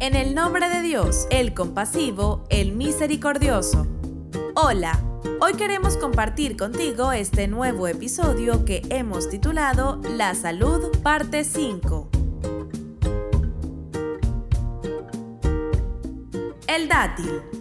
En el nombre de Dios, el compasivo, el misericordioso. Hola, hoy queremos compartir contigo este nuevo episodio que hemos titulado La Salud, parte 5. El dátil.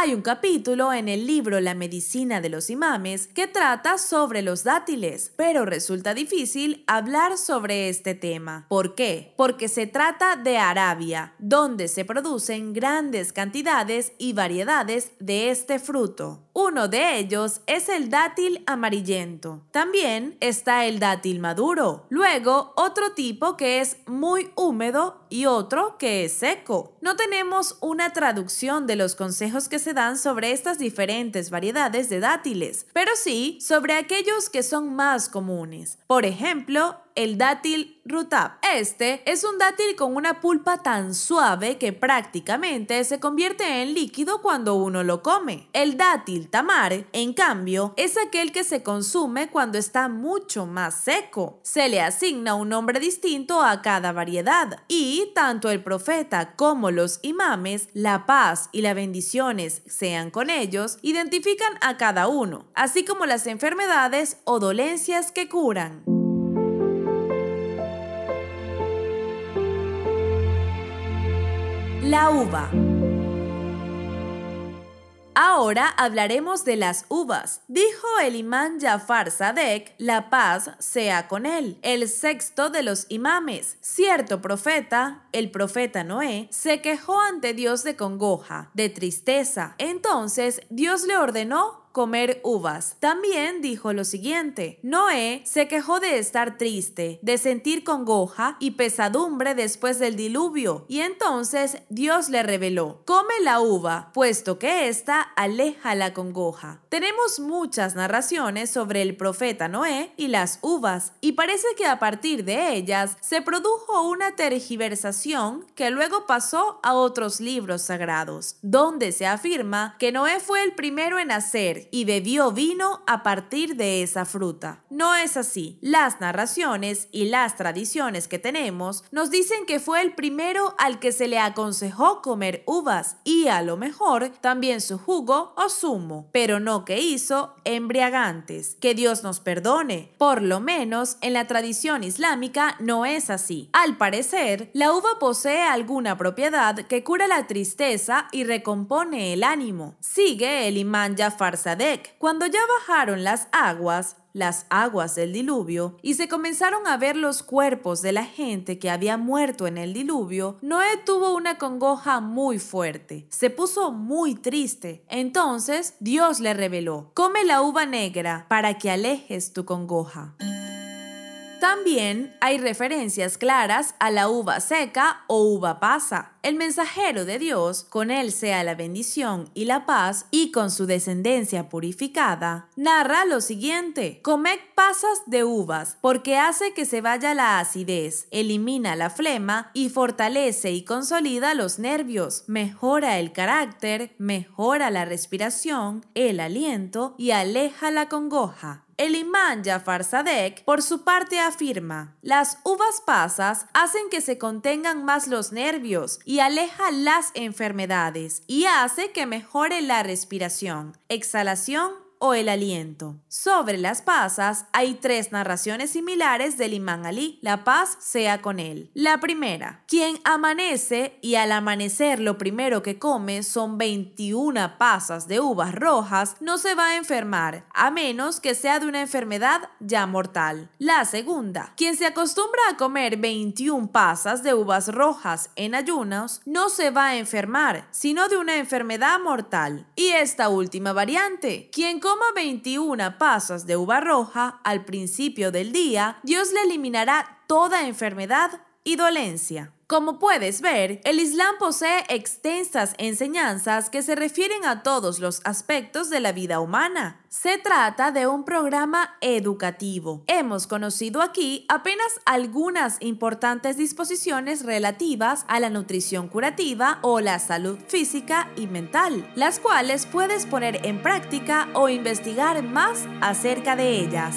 Hay un capítulo en el libro La medicina de los imames que trata sobre los dátiles, pero resulta difícil hablar sobre este tema. ¿Por qué? Porque se trata de Arabia, donde se producen grandes cantidades y variedades de este fruto. Uno de ellos es el dátil amarillento. También está el dátil maduro. Luego, otro tipo que es muy húmedo y otro que es seco. No tenemos una traducción de los consejos que se dan sobre estas diferentes variedades de dátiles, pero sí sobre aquellos que son más comunes. Por ejemplo, el dátil rutab. Este es un dátil con una pulpa tan suave que prácticamente se convierte en líquido cuando uno lo come. El dátil tamar, en cambio, es aquel que se consume cuando está mucho más seco. Se le asigna un nombre distinto a cada variedad y tanto el profeta como los imames, la paz y las bendiciones sean con ellos, identifican a cada uno, así como las enfermedades o dolencias que curan. La uva. Ahora hablaremos de las uvas. Dijo el imán Jafar Sadek, la paz sea con él, el sexto de los imames. Cierto profeta, el profeta Noé, se quejó ante Dios de congoja, de tristeza. Entonces Dios le ordenó comer uvas. También dijo lo siguiente, Noé se quejó de estar triste, de sentir congoja y pesadumbre después del diluvio, y entonces Dios le reveló, come la uva, puesto que ésta aleja la congoja. Tenemos muchas narraciones sobre el profeta Noé y las uvas, y parece que a partir de ellas se produjo una tergiversación que luego pasó a otros libros sagrados, donde se afirma que Noé fue el primero en hacer y bebió vino a partir de esa fruta. No es así. Las narraciones y las tradiciones que tenemos nos dicen que fue el primero al que se le aconsejó comer uvas y a lo mejor también su jugo o zumo, pero no que hizo embriagantes. Que Dios nos perdone. Por lo menos en la tradición islámica no es así. Al parecer, la uva posee alguna propiedad que cura la tristeza y recompone el ánimo. Sigue el imán Jafar cuando ya bajaron las aguas, las aguas del diluvio, y se comenzaron a ver los cuerpos de la gente que había muerto en el diluvio, Noé tuvo una congoja muy fuerte. Se puso muy triste. Entonces Dios le reveló, come la uva negra para que alejes tu congoja. También hay referencias claras a la uva seca o uva pasa. El mensajero de Dios, con él sea la bendición y la paz, y con su descendencia purificada, narra lo siguiente, comed pasas de uvas, porque hace que se vaya la acidez, elimina la flema y fortalece y consolida los nervios, mejora el carácter, mejora la respiración, el aliento y aleja la congoja. El imán Jafar Sadek, por su parte, afirma, las uvas pasas hacen que se contengan más los nervios y aleja las enfermedades y hace que mejore la respiración, exhalación o el aliento. Sobre las pasas hay tres narraciones similares del imán Ali, la paz sea con él. La primera, quien amanece y al amanecer lo primero que come son 21 pasas de uvas rojas, no se va a enfermar, a menos que sea de una enfermedad ya mortal. La segunda, quien se acostumbra a comer 21 pasas de uvas rojas en ayunos, no se va a enfermar, sino de una enfermedad mortal. Y esta última variante, quien coma 21 pasas de uva roja al principio del día, Dios le eliminará toda enfermedad y dolencia. Como puedes ver, el Islam posee extensas enseñanzas que se refieren a todos los aspectos de la vida humana. Se trata de un programa educativo. Hemos conocido aquí apenas algunas importantes disposiciones relativas a la nutrición curativa o la salud física y mental, las cuales puedes poner en práctica o investigar más acerca de ellas.